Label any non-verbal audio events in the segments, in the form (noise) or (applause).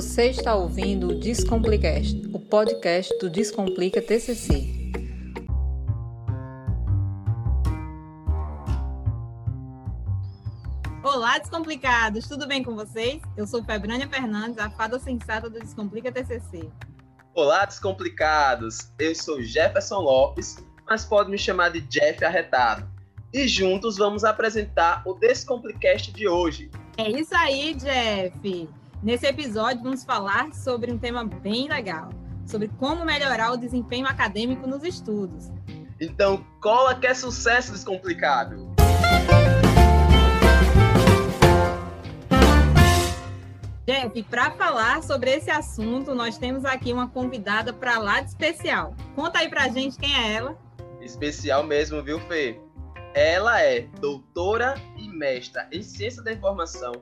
Você está ouvindo o Descomplicast, o podcast do Descomplica TCC. Olá, Descomplicados! Tudo bem com vocês? Eu sou Febrânia Fernandes, a fada sensata do Descomplica TCC. Olá, Descomplicados! Eu sou Jefferson Lopes, mas pode me chamar de Jeff Arretado. E juntos vamos apresentar o Descomplicast de hoje. É isso aí, Jeff! Nesse episódio, vamos falar sobre um tema bem legal, sobre como melhorar o desempenho acadêmico nos estudos. Então, cola que é sucesso descomplicado! Jeff, para falar sobre esse assunto, nós temos aqui uma convidada para lá de especial. Conta aí para gente quem é ela. Especial mesmo, viu, Fê? Ela é doutora e mestra em Ciência da Informação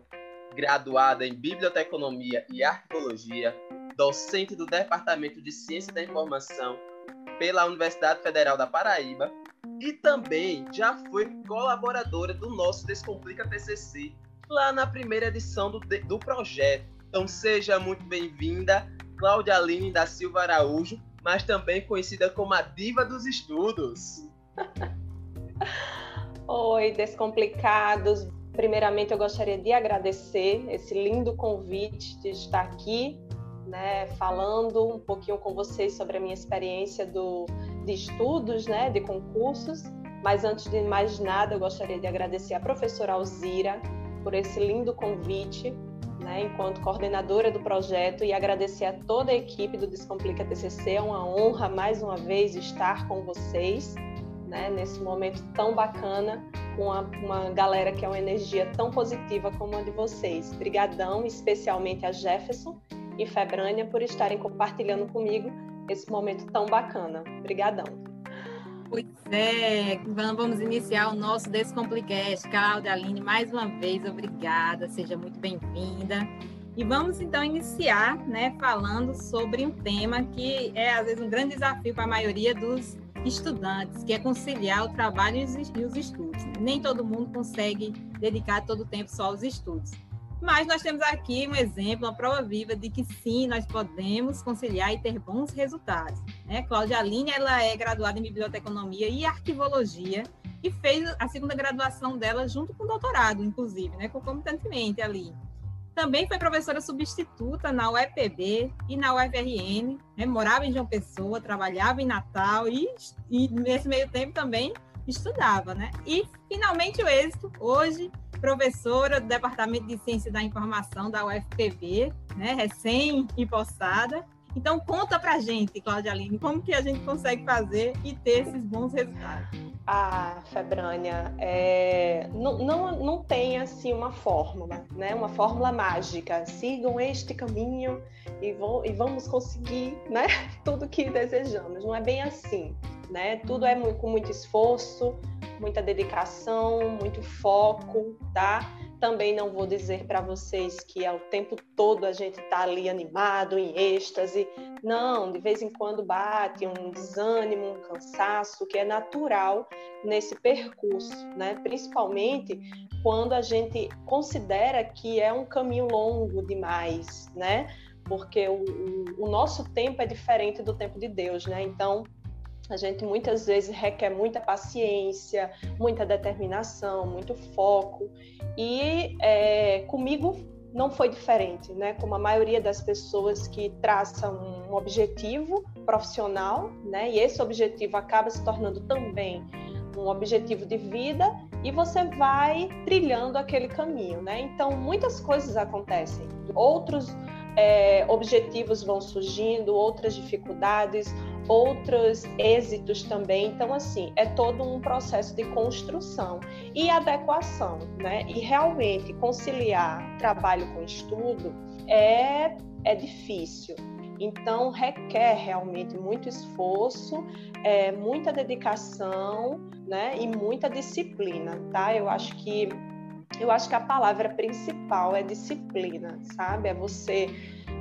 graduada em Biblioteconomia e Arquivologia, docente do Departamento de Ciência da Informação pela Universidade Federal da Paraíba e também já foi colaboradora do nosso Descomplica TCC lá na primeira edição do, do projeto. Então seja muito bem-vinda, Cláudia Aline da Silva Araújo, mas também conhecida como a diva dos estudos. (laughs) Oi, descomplicados. Primeiramente, eu gostaria de agradecer esse lindo convite de estar aqui, né, falando um pouquinho com vocês sobre a minha experiência do, de estudos, né, de concursos. Mas antes de mais nada, eu gostaria de agradecer a professora Alzira por esse lindo convite, né, enquanto coordenadora do projeto, e agradecer a toda a equipe do Descomplica TCC. É uma honra mais uma vez estar com vocês né, nesse momento tão bacana com uma, uma, galera que é uma energia tão positiva como a de vocês. Obrigadão, especialmente a Jefferson e Febrânia por estarem compartilhando comigo esse momento tão bacana. Obrigadão. Pois é, vamos iniciar o nosso Descomplicast. Cláudia Aline, mais uma vez, obrigada, seja muito bem-vinda. E vamos então iniciar, né, falando sobre um tema que é às vezes um grande desafio para a maioria dos estudantes, que é conciliar o trabalho e os estudos. Nem todo mundo consegue dedicar todo o tempo só aos estudos. Mas nós temos aqui um exemplo, uma prova viva de que sim, nós podemos conciliar e ter bons resultados. Né? Cláudia Aline, ela é graduada em Biblioteconomia e Arquivologia e fez a segunda graduação dela junto com o doutorado, inclusive, né? concomitantemente ali. Também foi professora substituta na UEPB e na UFRN, né? morava em João Pessoa, trabalhava em Natal e, e nesse meio tempo também estudava, né? E finalmente o êxito, hoje professora do Departamento de Ciência da Informação da UFPB, né? Recém-impostada. Então conta pra gente, Cláudia Aline, como que a gente consegue fazer e ter esses bons resultados. Ah, Febrânia, é, não, não, não tem assim uma fórmula, né? Uma fórmula mágica. Sigam este caminho e, vão, e vamos conseguir, né? (laughs) Tudo que desejamos. Não é bem assim, né? Tudo é muito, com muito esforço, muita dedicação, muito foco, tá? Também não vou dizer para vocês que é o tempo todo a gente está ali animado, em êxtase. Não, de vez em quando bate um desânimo, um cansaço, que é natural nesse percurso, né? Principalmente quando a gente considera que é um caminho longo demais, né? Porque o, o, o nosso tempo é diferente do tempo de Deus, né? Então, a gente muitas vezes requer muita paciência, muita determinação, muito foco. E é, comigo não foi diferente, né? Como a maioria das pessoas que traçam um objetivo profissional, né? E esse objetivo acaba se tornando também um objetivo de vida e você vai trilhando aquele caminho, né? Então muitas coisas acontecem, outros é, objetivos vão surgindo, outras dificuldades, outros êxitos também. Então, assim, é todo um processo de construção e adequação, né? E realmente conciliar trabalho com estudo é, é difícil. Então, requer realmente muito esforço, é, muita dedicação, né? E muita disciplina, tá? Eu acho que eu acho que a palavra principal é disciplina, sabe? É você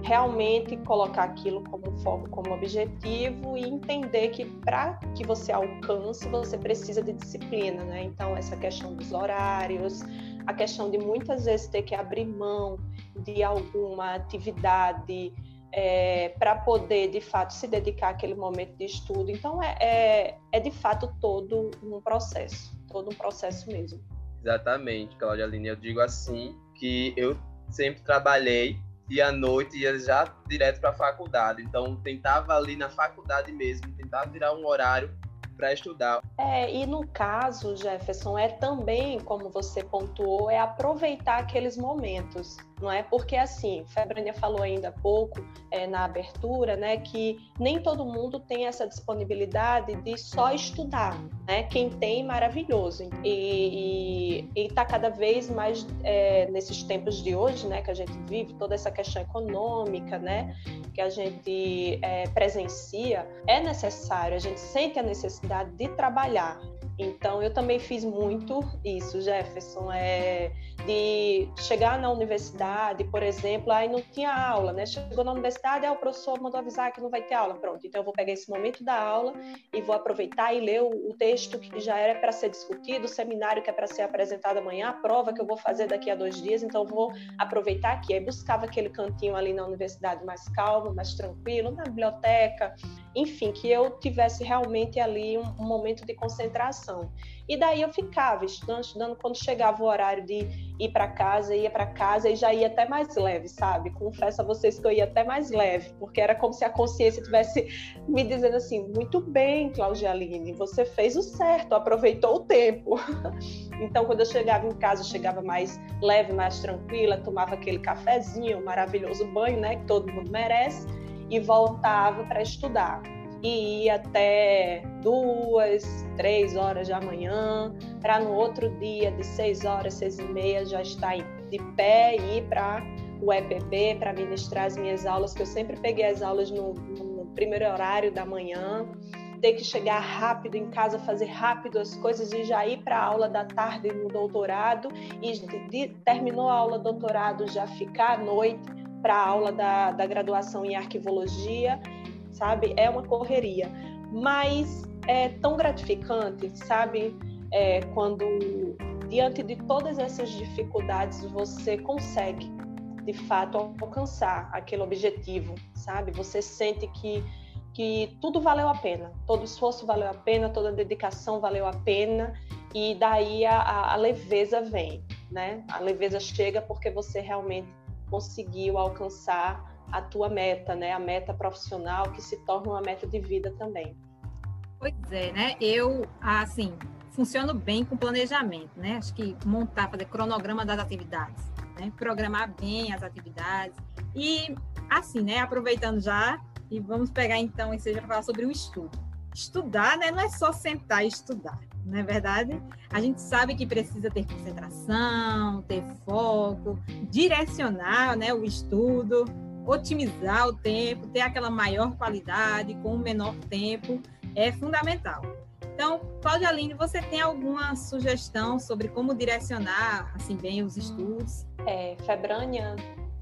realmente colocar aquilo como foco, como objetivo e entender que para que você alcance, você precisa de disciplina, né? Então, essa questão dos horários, a questão de muitas vezes ter que abrir mão de alguma atividade é, para poder, de fato, se dedicar àquele momento de estudo. Então, é, é, é de fato todo um processo, todo um processo mesmo. Exatamente, Cláudia Aline. Eu digo assim que eu sempre trabalhei e à noite ia já direto para a faculdade. Então, tentava ali na faculdade mesmo, tentava virar um horário para estudar. É, e no caso, Jefferson, é também, como você pontuou, é aproveitar aqueles momentos, não é? Porque assim, Febrania falou ainda há pouco é, na abertura, né, que nem todo mundo tem essa disponibilidade de só estudar, né? Quem tem, maravilhoso. E está cada vez mais é, nesses tempos de hoje, né, que a gente vive toda essa questão econômica, né, que a gente é, presencia, é necessário, a gente sente a necessidade de trabalhar, então, eu também fiz muito isso, Jefferson, é, de chegar na universidade, por exemplo, aí não tinha aula, né? Chegou na universidade, aí o professor mandou avisar que não vai ter aula, pronto. Então, eu vou pegar esse momento da aula e vou aproveitar e ler o, o texto que já era para ser discutido, o seminário que é para ser apresentado amanhã, a prova que eu vou fazer daqui a dois dias, então eu vou aproveitar aqui. Aí buscava aquele cantinho ali na universidade mais calmo, mais tranquilo, na biblioteca, enfim, que eu tivesse realmente ali um, um momento de concentração. E daí eu ficava estudando, estudando, quando chegava o horário de ir para casa, ia para casa e já ia até mais leve, sabe? Confesso a vocês que eu ia até mais leve, porque era como se a consciência tivesse me dizendo assim: muito bem, Claudia Aline, você fez o certo, aproveitou o tempo. (laughs) então, quando eu chegava em casa, eu chegava mais leve, mais tranquila, tomava aquele cafezinho, maravilhoso banho, né, que todo mundo merece, e voltava para estudar e ir até duas, três horas da manhã, para no outro dia, de seis horas, seis e meia, já estar de pé e ir para o EPB para ministrar as minhas aulas, que eu sempre peguei as aulas no, no primeiro horário da manhã, ter que chegar rápido em casa, fazer rápido as coisas e já ir para a aula da tarde no doutorado. E de, terminou a aula do doutorado já ficar à noite para a aula da, da graduação em arquivologia sabe? É uma correria, mas é tão gratificante, sabe? É, quando diante de todas essas dificuldades você consegue de fato alcançar aquele objetivo, sabe? Você sente que que tudo valeu a pena, todo esforço valeu a pena, toda dedicação valeu a pena e daí a, a leveza vem, né? A leveza chega porque você realmente conseguiu alcançar a tua meta, né? A meta profissional que se torna uma meta de vida também. Pois é, né? Eu, assim, funciono bem com planejamento, né? Acho que montar, fazer cronograma das atividades, né? Programar bem as atividades e, assim, né? Aproveitando já e vamos pegar então e seja falar sobre o estudo. Estudar, né? Não é só sentar e estudar, não é verdade? A gente sabe que precisa ter concentração, ter foco, direcionar, né? O estudo otimizar o tempo, ter aquela maior qualidade com o menor tempo é fundamental. Então, Cláudia Aline, você tem alguma sugestão sobre como direcionar assim bem os estudos? É, Febrânia,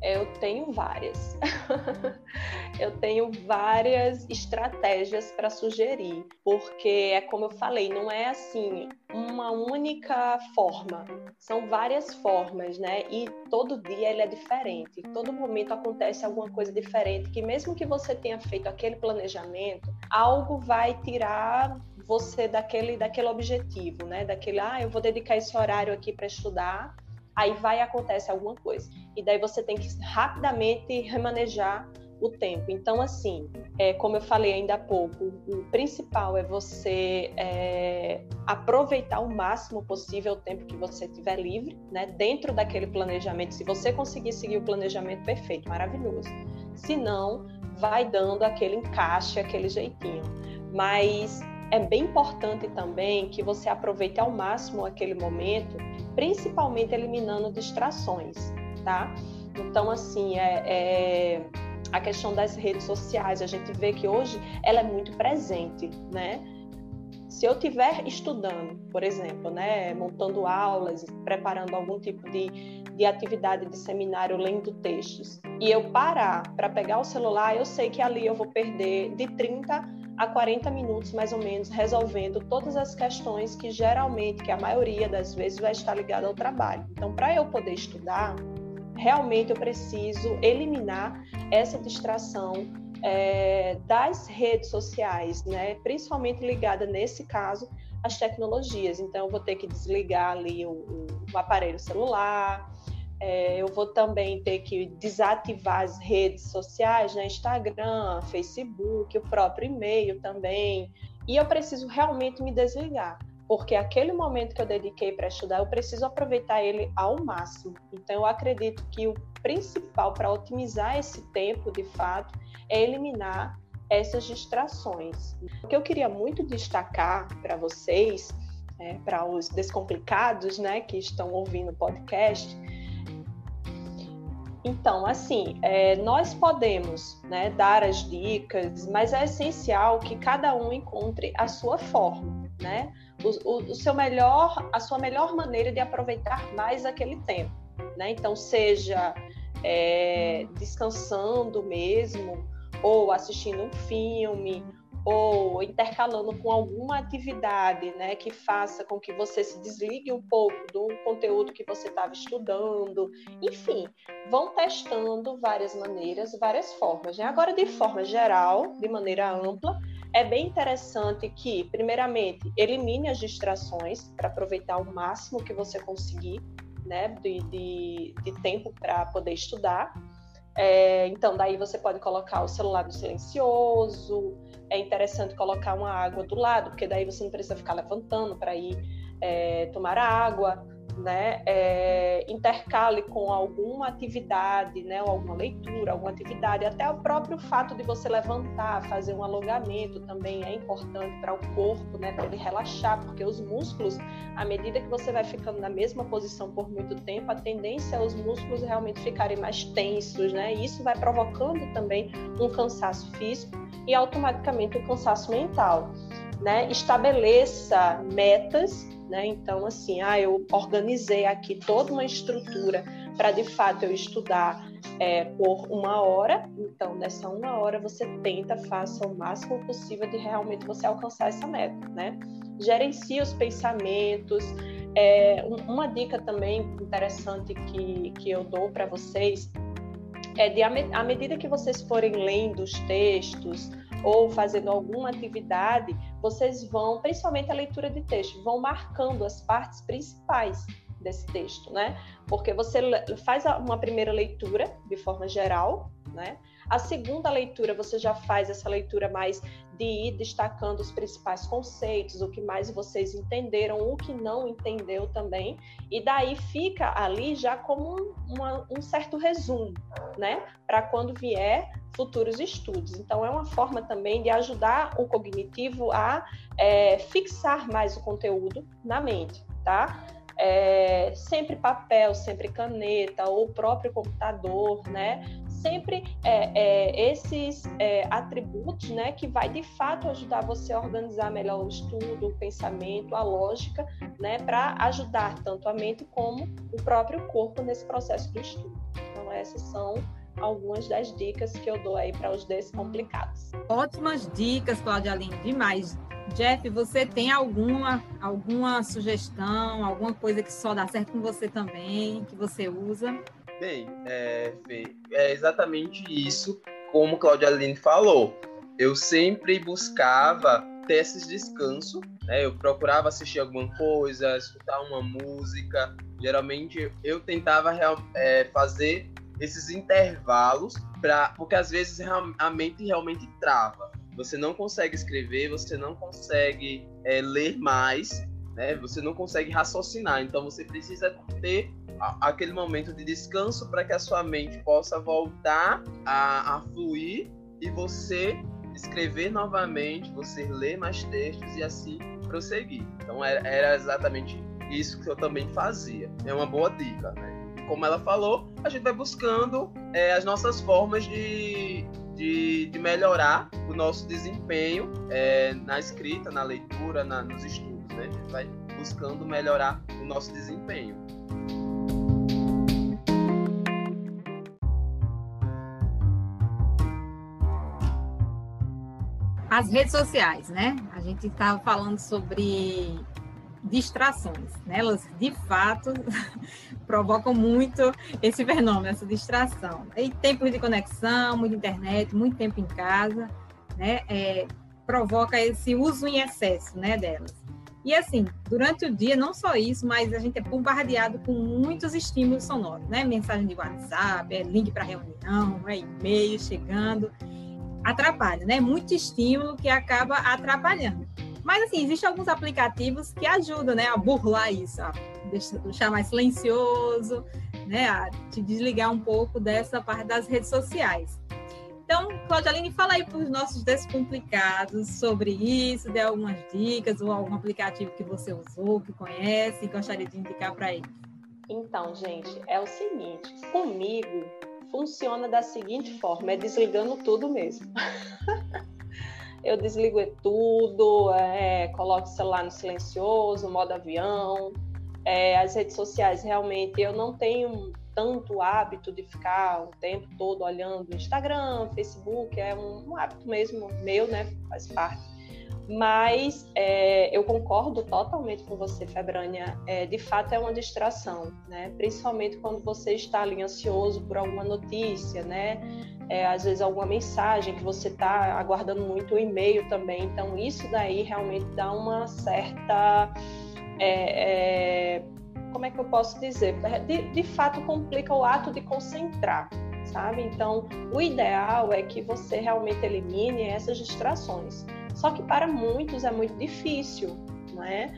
eu tenho várias. (laughs) eu tenho várias estratégias para sugerir, porque é como eu falei, não é assim uma única forma, são várias formas, né? E todo dia ele é diferente, todo momento acontece alguma coisa diferente, que mesmo que você tenha feito aquele planejamento, algo vai tirar você daquele daquele objetivo, né? Daquele, ah, eu vou dedicar esse horário aqui para estudar aí vai acontece alguma coisa. E daí você tem que rapidamente remanejar o tempo. Então, assim, é, como eu falei ainda há pouco, o principal é você é, aproveitar o máximo possível o tempo que você tiver livre, né? Dentro daquele planejamento. Se você conseguir seguir o planejamento perfeito, maravilhoso. Se não, vai dando aquele encaixe, aquele jeitinho. Mas é bem importante também que você aproveite ao máximo aquele momento principalmente eliminando distrações, tá? Então, assim, é, é, a questão das redes sociais, a gente vê que hoje ela é muito presente, né? Se eu estiver estudando, por exemplo, né, montando aulas, preparando algum tipo de, de atividade de seminário, lendo textos, e eu parar para pegar o celular, eu sei que ali eu vou perder de 30 a 40 minutos mais ou menos resolvendo todas as questões que geralmente, que a maioria das vezes vai estar ligada ao trabalho. Então, para eu poder estudar, realmente eu preciso eliminar essa distração é, das redes sociais, né? principalmente ligada nesse caso às tecnologias. Então, eu vou ter que desligar ali o, o aparelho celular, é, eu vou também ter que desativar as redes sociais, né? Instagram, Facebook, o próprio e-mail também. E eu preciso realmente me desligar, porque aquele momento que eu dediquei para estudar, eu preciso aproveitar ele ao máximo. Então, eu acredito que o principal para otimizar esse tempo, de fato, é eliminar essas distrações. O que eu queria muito destacar para vocês, é, para os descomplicados, né, que estão ouvindo o podcast, então, assim, é, nós podemos né, dar as dicas, mas é essencial que cada um encontre a sua forma, né? O, o, o, seu melhor, a sua melhor maneira de aproveitar mais aquele tempo, né? Então, seja é, descansando mesmo, ou assistindo um filme, ou intercalando com alguma atividade né, que faça com que você se desligue um pouco do conteúdo que você estava estudando. Enfim, vão testando várias maneiras, várias formas. Né? Agora, de forma geral, de maneira ampla, é bem interessante que, primeiramente, elimine as distrações para aproveitar o máximo que você conseguir né, de, de, de tempo para poder estudar. É, então, daí você pode colocar o celular no silencioso. É interessante colocar uma água do lado, porque daí você não precisa ficar levantando para ir é, tomar água né, é, intercale com alguma atividade, né, ou alguma leitura, alguma atividade, até o próprio fato de você levantar, fazer um alongamento também é importante para o corpo, né, para ele relaxar, porque os músculos, à medida que você vai ficando na mesma posição por muito tempo, a tendência é os músculos realmente ficarem mais tensos, né, e isso vai provocando também um cansaço físico e automaticamente um cansaço mental. Né? Estabeleça metas né? Então, assim, ah, eu organizei aqui toda uma estrutura para de fato eu estudar é, por uma hora. Então, nessa uma hora você tenta, faça o máximo possível de realmente você alcançar essa meta, né? Gerencie os pensamentos. É, uma dica também interessante que, que eu dou para vocês é de à medida que vocês forem lendo os textos, ou fazendo alguma atividade, vocês vão, principalmente a leitura de texto, vão marcando as partes principais desse texto, né? Porque você faz uma primeira leitura de forma geral, né? A segunda leitura, você já faz essa leitura mais de ir destacando os principais conceitos, o que mais vocês entenderam, o que não entendeu também, e daí fica ali já como uma, um certo resumo, né? Para quando vier futuros estudos. Então, é uma forma também de ajudar o cognitivo a é, fixar mais o conteúdo na mente, tá? É, sempre papel, sempre caneta, ou próprio computador, né? Sempre é, é, esses é, atributos, né, que vai de fato ajudar você a organizar melhor o estudo, o pensamento, a lógica, né, para ajudar tanto a mente como o próprio corpo nesse processo do estudo. Então essas são algumas das dicas que eu dou aí para os descomplicados. Ótimas dicas, Cláudia Aline, demais. Jeff, você tem alguma alguma sugestão, alguma coisa que só dá certo com você também, que você usa? Bem, é, é exatamente isso, como Claudia Aline falou. Eu sempre buscava ter esse descanso, né? Eu procurava assistir alguma coisa, escutar uma música. Geralmente eu tentava é, fazer esses intervalos para porque às vezes a mente realmente trava. Você não consegue escrever, você não consegue é, ler mais, né? Você não consegue raciocinar. Então você precisa ter aquele momento de descanso para que a sua mente possa voltar a, a fluir e você escrever novamente, você ler mais textos e assim prosseguir. Então era, era exatamente isso que eu também fazia. É uma boa dica, né? Como ela falou, a gente vai buscando é, as nossas formas de, de de, de melhorar o nosso desempenho é, na escrita, na leitura, na, nos estudos. Né? A gente vai buscando melhorar o nosso desempenho. As redes sociais, né? A gente estava falando sobre distrações, né? Elas de fato (laughs) provocam muito esse fenômeno, essa distração. E tempos de conexão, muita internet, muito tempo em casa, né? É, provoca esse uso em excesso, né, delas. E assim, durante o dia, não só isso, mas a gente é bombardeado com muitos estímulos sonoros, né? Mensagem de WhatsApp, é link para reunião, é e-mail chegando. Atrapalha, né? Muito estímulo que acaba atrapalhando. Mas assim, existem alguns aplicativos que ajudam, né, a burlar isso, a deixar mais silencioso, né, a te desligar um pouco dessa parte das redes sociais. Então, Claudialine, fala aí para os nossos descomplicados sobre isso, dê algumas dicas ou algum aplicativo que você usou, que conhece e gostaria de indicar para eles. Então, gente, é o seguinte, comigo funciona da seguinte forma, é desligando tudo mesmo. (laughs) eu desligo tudo, é, coloco o celular no silencioso, modo avião. É, as redes sociais, realmente, eu não tenho tanto hábito de ficar o tempo todo olhando Instagram, Facebook, é um, um hábito mesmo meu, né? Faz parte. Mas é, eu concordo totalmente com você, Febrânia. É, de fato, é uma distração, né? Principalmente quando você está ali ansioso por alguma notícia, né? É, às vezes alguma mensagem que você está aguardando muito o e-mail também. Então, isso daí realmente dá uma certa. É, é, como é que eu posso dizer? De, de fato, complica o ato de concentrar, sabe? Então, o ideal é que você realmente elimine essas distrações. Só que para muitos é muito difícil, não é?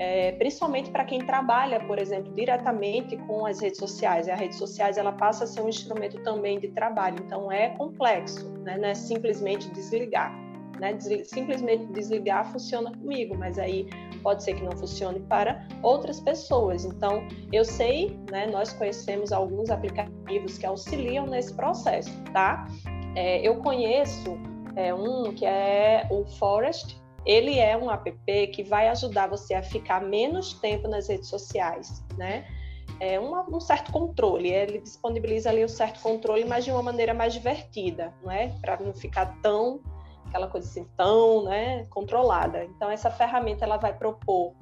É, principalmente para quem trabalha, por exemplo, diretamente com as redes sociais. E as redes sociais ela passa a ser um instrumento também de trabalho, então é complexo, né? não é simplesmente desligar. Né? simplesmente desligar funciona comigo, mas aí pode ser que não funcione para outras pessoas. Então, eu sei, né, nós conhecemos alguns aplicativos que auxiliam nesse processo, tá? É, eu conheço é um que é o Forest. Ele é um app que vai ajudar você a ficar menos tempo nas redes sociais, né? É um, um certo controle. Ele disponibiliza ali um certo controle, mas de uma maneira mais divertida, não é? Para não ficar tão aquela coisa assim tão, né, controlada. Então essa ferramenta ela vai propor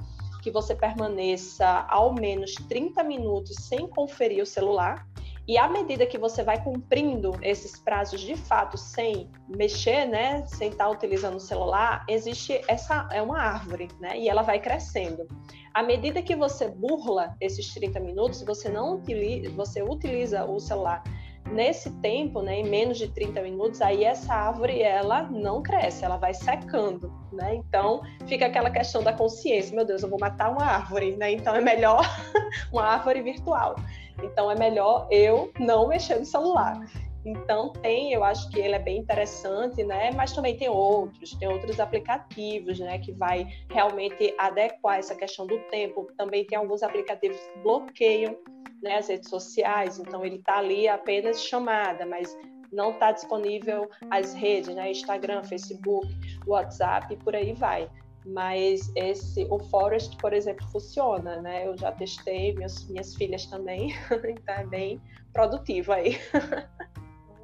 que você permaneça ao menos 30 minutos sem conferir o celular e à medida que você vai cumprindo esses prazos de fato sem mexer, né, sem estar utilizando o celular, existe essa é uma árvore, né, e ela vai crescendo. À medida que você burla esses 30 minutos, você não utiliza, você utiliza o celular nesse tempo, né, em menos de 30 minutos, aí essa árvore ela não cresce, ela vai secando, né? Então fica aquela questão da consciência, meu Deus, eu vou matar uma árvore, né? Então é melhor (laughs) uma árvore virtual. Então é melhor eu não mexer no celular. Então tem, eu acho que ele é bem interessante, né? Mas também tem outros, tem outros aplicativos, né? Que vai realmente adequar essa questão do tempo. Também tem alguns aplicativos que bloqueiam né, as redes sociais. Então ele está ali apenas chamada, mas não está disponível as redes, né? Instagram, Facebook, WhatsApp e por aí vai mas esse o Forest, por exemplo, funciona, né? Eu já testei, minhas, minhas filhas também, (laughs) então é bem produtivo aí.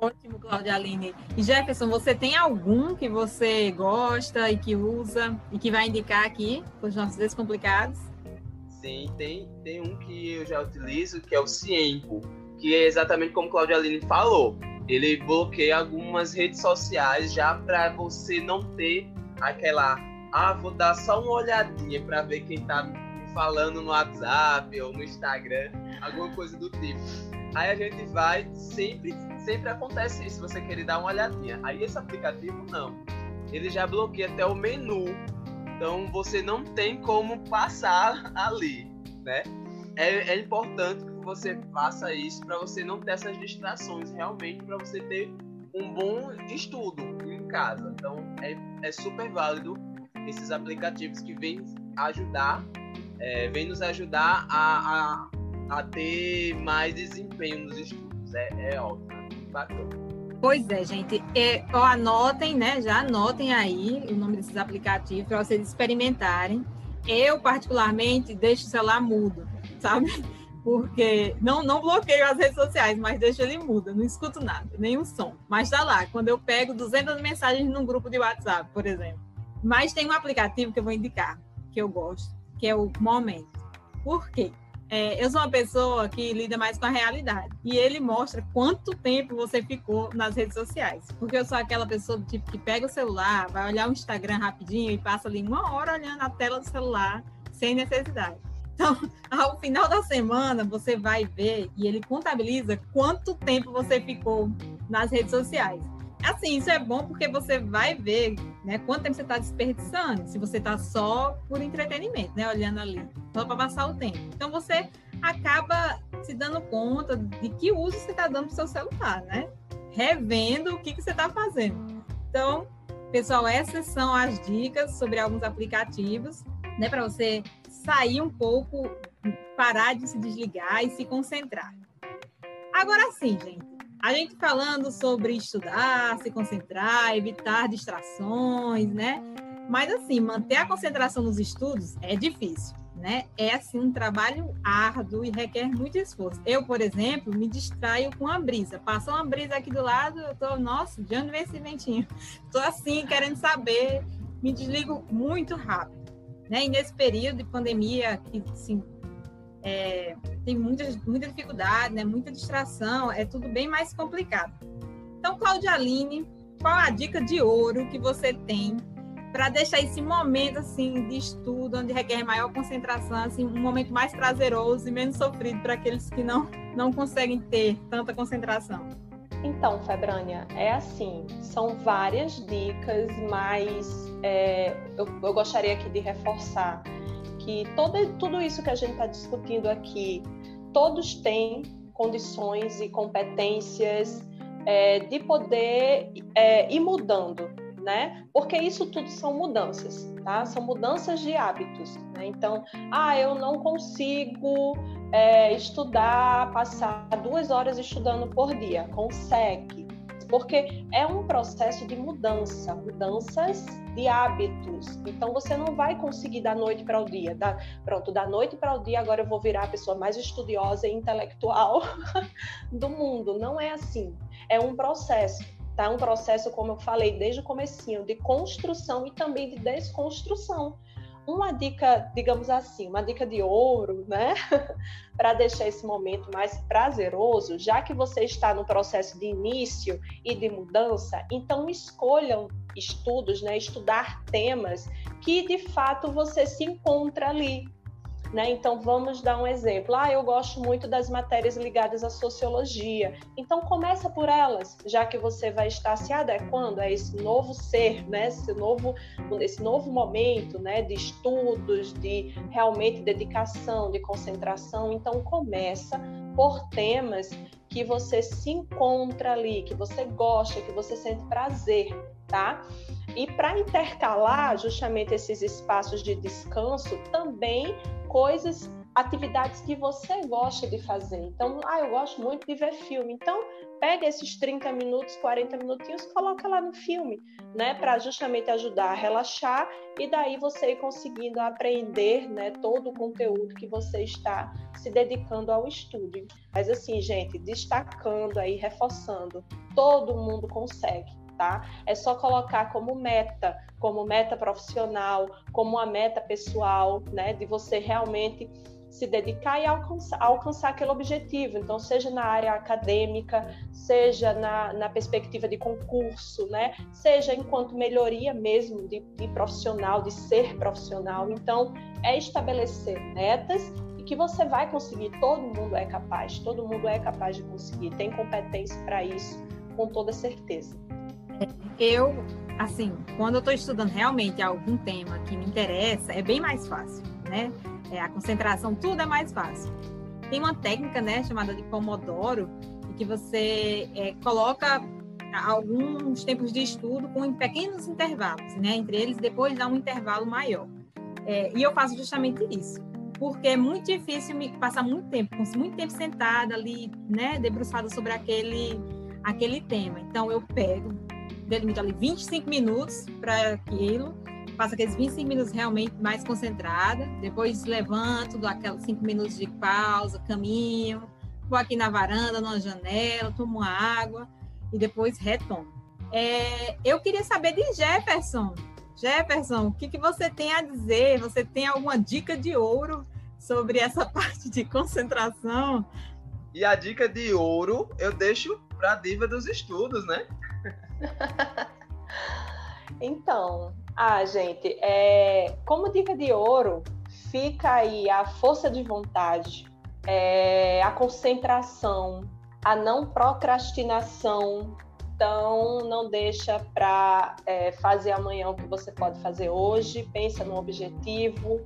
Ótimo, Claudia Aline. E Jefferson, você tem algum que você gosta e que usa e que vai indicar aqui para os nossos descomplicados? Sim, tem, tem um que eu já utilizo, que é o Ciempo, que é exatamente como Claudia Aline falou. Ele bloqueia algumas redes sociais já para você não ter aquela ah, vou dar só uma olhadinha para ver quem tá falando no WhatsApp ou no Instagram, alguma coisa do tipo. Aí a gente vai, sempre, sempre acontece isso, você querer dar uma olhadinha. Aí esse aplicativo não. Ele já bloqueia até o menu. Então você não tem como passar (laughs) ali, né? É, é importante que você faça isso para você não ter essas distrações realmente, para você ter um bom estudo em casa. Então é, é super válido esses aplicativos que vêm ajudar, é, vêm nos ajudar a, a, a, ter mais desempenho nos estudos. É, é ótimo, bacana. Pois é, gente. É, ó, anotem, né? Já anotem aí o nome desses aplicativos para vocês experimentarem. Eu, particularmente, deixo o celular mudo, sabe? (laughs) Porque não, não bloqueio as redes sociais, mas deixo ele mudo, não escuto nada, nenhum som. Mas tá lá, quando eu pego 200 mensagens num grupo de WhatsApp, por exemplo. Mas tem um aplicativo que eu vou indicar, que eu gosto, que é o Momento. Por quê? É, eu sou uma pessoa que lida mais com a realidade. E ele mostra quanto tempo você ficou nas redes sociais. Porque eu sou aquela pessoa do tipo que pega o celular, vai olhar o Instagram rapidinho e passa ali uma hora olhando a tela do celular sem necessidade. Então, (laughs) ao final da semana, você vai ver e ele contabiliza quanto tempo você ficou nas redes sociais. Assim, isso é bom porque você vai ver né, quanto tempo você está desperdiçando, se você está só por entretenimento, né, olhando ali, só para passar o tempo. Então, você acaba se dando conta de que uso você está dando para o seu celular, né? Revendo o que, que você está fazendo. Então, pessoal, essas são as dicas sobre alguns aplicativos, né, para você sair um pouco, parar de se desligar e se concentrar. Agora sim, gente a gente falando sobre estudar, se concentrar, evitar distrações, né? Mas assim, manter a concentração nos estudos é difícil, né? É assim um trabalho árduo e requer muito esforço. Eu, por exemplo, me distraio com a brisa. Passou uma brisa aqui do lado, eu tô, nossa, de onde vem esse ventinho? (laughs) Tô assim, querendo saber, me desligo muito rápido. Né? E nesse período de pandemia, que assim, é, tem muita, muita dificuldade, né? muita distração, é tudo bem mais complicado. Então, Claudia Aline, qual a dica de ouro que você tem para deixar esse momento assim de estudo, onde requer maior concentração, assim, um momento mais prazeroso e menos sofrido para aqueles que não, não conseguem ter tanta concentração? Então, Febrânia, é assim, são várias dicas, mas é, eu, eu gostaria aqui de reforçar que todo, tudo isso que a gente está discutindo aqui, todos têm condições e competências é, de poder é, ir mudando, né? Porque isso tudo são mudanças, tá? São mudanças de hábitos. Né? Então, ah, eu não consigo é, estudar, passar duas horas estudando por dia. Consegue porque é um processo de mudança, mudanças de hábitos. Então você não vai conseguir da noite para o dia, da, pronto, da noite para o dia agora eu vou virar a pessoa mais estudiosa e intelectual (laughs) do mundo. Não é assim. É um processo. Tá? Um processo, como eu falei desde o comecinho, de construção e também de desconstrução uma dica, digamos assim, uma dica de ouro, né, (laughs) para deixar esse momento mais prazeroso, já que você está no processo de início e de mudança, então escolham estudos, né, estudar temas que de fato você se encontra ali, né? Então, vamos dar um exemplo. Ah, eu gosto muito das matérias ligadas à sociologia. Então, começa por elas, já que você vai estar se adequando a esse novo ser, né? esse, novo, esse novo momento né? de estudos, de realmente dedicação, de concentração. Então, começa por temas que você se encontra ali, que você gosta, que você sente prazer, tá? E para intercalar justamente esses espaços de descanso, também coisas, atividades que você gosta de fazer. Então, ah, eu gosto muito de ver filme. Então, pega esses 30 minutos, 40 minutinhos, coloca lá no filme, né, para justamente ajudar a relaxar e daí você ir conseguindo aprender, né, todo o conteúdo que você está se dedicando ao estudo. Mas assim, gente, destacando aí, reforçando, todo mundo consegue tá? É só colocar como meta, como meta profissional, como uma meta pessoal, né? De você realmente se dedicar e alcançar, alcançar aquele objetivo. Então, seja na área acadêmica, seja na, na perspectiva de concurso, né? Seja enquanto melhoria mesmo de, de profissional, de ser profissional. Então, é estabelecer metas e que você vai conseguir. Todo mundo é capaz, todo mundo é capaz de conseguir, tem competência para isso, com toda certeza. Eu, assim, quando eu estou estudando realmente algum tema que me interessa, é bem mais fácil, né? É, a concentração, tudo é mais fácil. Tem uma técnica, né, chamada de Pomodoro, que você é, coloca alguns tempos de estudo com pequenos intervalos, né? Entre eles, depois dá um intervalo maior. É, e eu faço justamente isso, porque é muito difícil me passar muito tempo, muito tempo sentada ali, né, debruçada sobre aquele aquele tema. Então, eu pego, delimito ali 25 minutos para aquilo, faço aqueles 25 minutos realmente mais concentrada, depois levanto, dou aqueles 5 minutos de pausa, caminho, vou aqui na varanda, numa janela, tomo uma água e depois retomo. É, eu queria saber de Jefferson. Jefferson, o que, que você tem a dizer? Você tem alguma dica de ouro sobre essa (laughs) parte de concentração? E a dica de ouro eu deixo para a diva dos estudos, né? (laughs) então, ah, gente, é, como dica de ouro, fica aí a força de vontade, é, a concentração, a não procrastinação, então, não deixa para é, fazer amanhã o que você pode fazer hoje. Pensa no objetivo,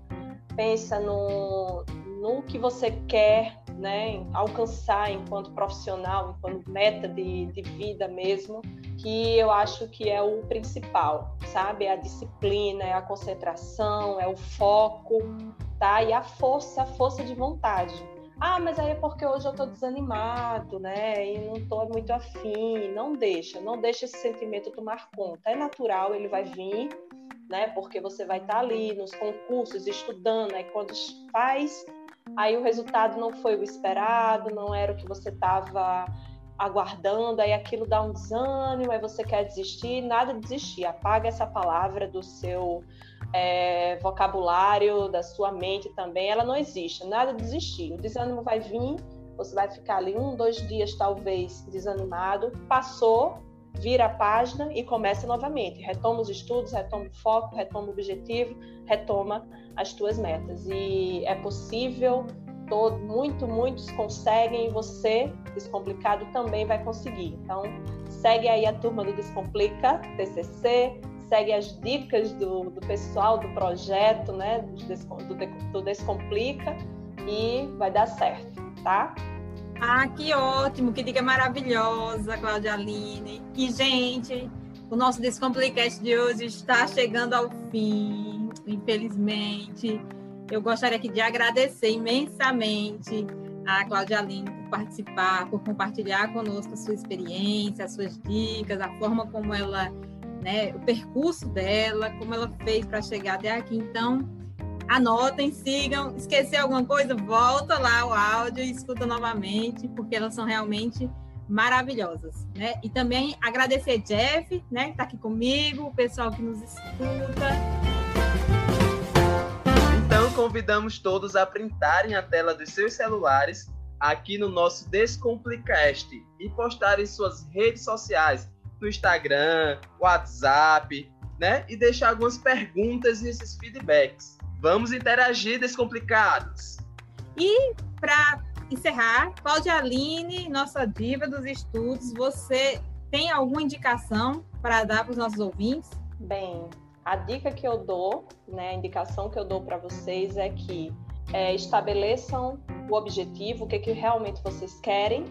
pensa no, no que você quer né, alcançar enquanto profissional, enquanto meta de, de vida mesmo, que eu acho que é o principal, sabe? É a disciplina, é a concentração, é o foco, tá? E a força, a força de vontade ah, mas aí é porque hoje eu estou desanimado, né? E não estou muito afim. Não deixa, não deixa esse sentimento tomar conta. É natural, ele vai vir, né? Porque você vai estar tá ali nos concursos, estudando, aí quando faz, aí o resultado não foi o esperado, não era o que você estava aguardando, aí aquilo dá um desânimo, aí você quer desistir, nada de desistir. Apaga essa palavra do seu é, vocabulário, da sua mente também, ela não existe, nada de desistir. O desânimo vai vir, você vai ficar ali um, dois dias talvez desanimado, passou, vira a página e começa novamente. Retoma os estudos, retoma o foco, retoma o objetivo, retoma as tuas metas. E é possível, todo, muito, muitos conseguem, você, descomplicado, também vai conseguir. Então, segue aí a turma do Descomplica, TCC, segue as dicas do, do pessoal do projeto, né, do, do Descomplica e vai dar certo, tá? Ah, que ótimo, que dica maravilhosa, Cláudia Aline. E, gente, o nosso Descomplicast de hoje está chegando ao fim, infelizmente. Eu gostaria aqui de agradecer imensamente a Cláudia Aline por participar, por compartilhar conosco a sua experiência, as suas dicas, a forma como ela né, o percurso dela, como ela fez para chegar até aqui. Então, anotem, sigam. Esquecer alguma coisa, volta lá o áudio e escuta novamente, porque elas são realmente maravilhosas, né? E também agradecer Jeff, né, que está aqui comigo, o pessoal que nos escuta. Então convidamos todos a printarem a tela dos seus celulares aqui no nosso Descomplicast e postarem em suas redes sociais no Instagram, WhatsApp, né? E deixar algumas perguntas e esses feedbacks. Vamos interagir descomplicados. E para encerrar, Cláudia Aline, nossa diva dos estudos, você tem alguma indicação para dar para os nossos ouvintes? Bem, a dica que eu dou, né, a indicação que eu dou para vocês é que é, estabeleçam o objetivo, o que, que realmente vocês querem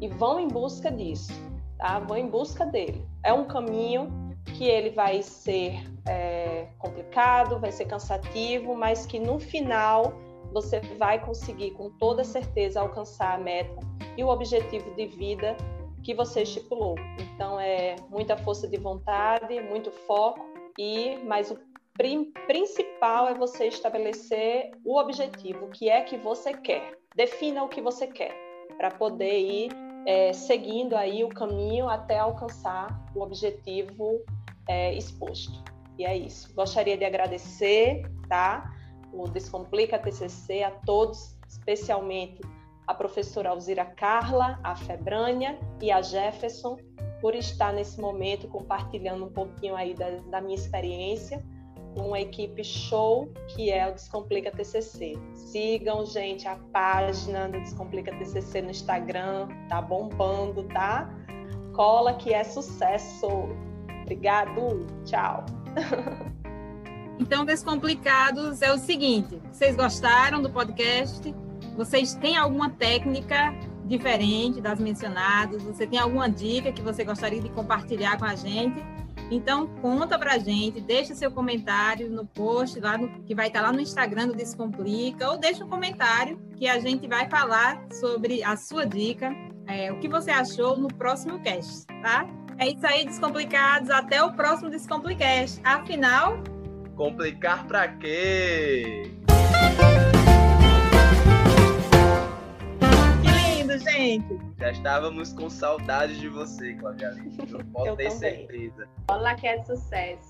e vão em busca disso tá? Vão em busca dele. É um caminho que ele vai ser é, complicado, vai ser cansativo, mas que no final você vai conseguir com toda certeza alcançar a meta e o objetivo de vida que você estipulou. Então é muita força de vontade, muito foco e mas o principal é você estabelecer o objetivo, o que é que você quer. Defina o que você quer para poder ir é, seguindo aí o caminho até alcançar o objetivo é, exposto. E é isso. Gostaria de agradecer, tá? O Descomplica TCC a todos, especialmente a professora Alzira Carla, a Febrânia e a Jefferson, por estar nesse momento compartilhando um pouquinho aí da, da minha experiência uma equipe show que é o Descomplica TCC. Sigam, gente, a página do Descomplica TCC no Instagram, tá bombando, tá? Cola que é sucesso. Obrigado, tchau. (laughs) Então, Descomplicados é o seguinte: vocês gostaram do podcast? Vocês têm alguma técnica diferente das mencionadas? Você tem alguma dica que você gostaria de compartilhar com a gente? Então, conta pra gente, deixa seu comentário no post lá no, que vai estar lá no Instagram do Descomplica, ou deixa um comentário que a gente vai falar sobre a sua dica. é, o que você achou no próximo cast, tá? É isso aí, Descomplicados. Até o próximo Descomplicast. Afinal... Complicar pra quê? Gente! Já estávamos com saudade de você, Claudia Não pode ter também. certeza. Olá que é sucesso.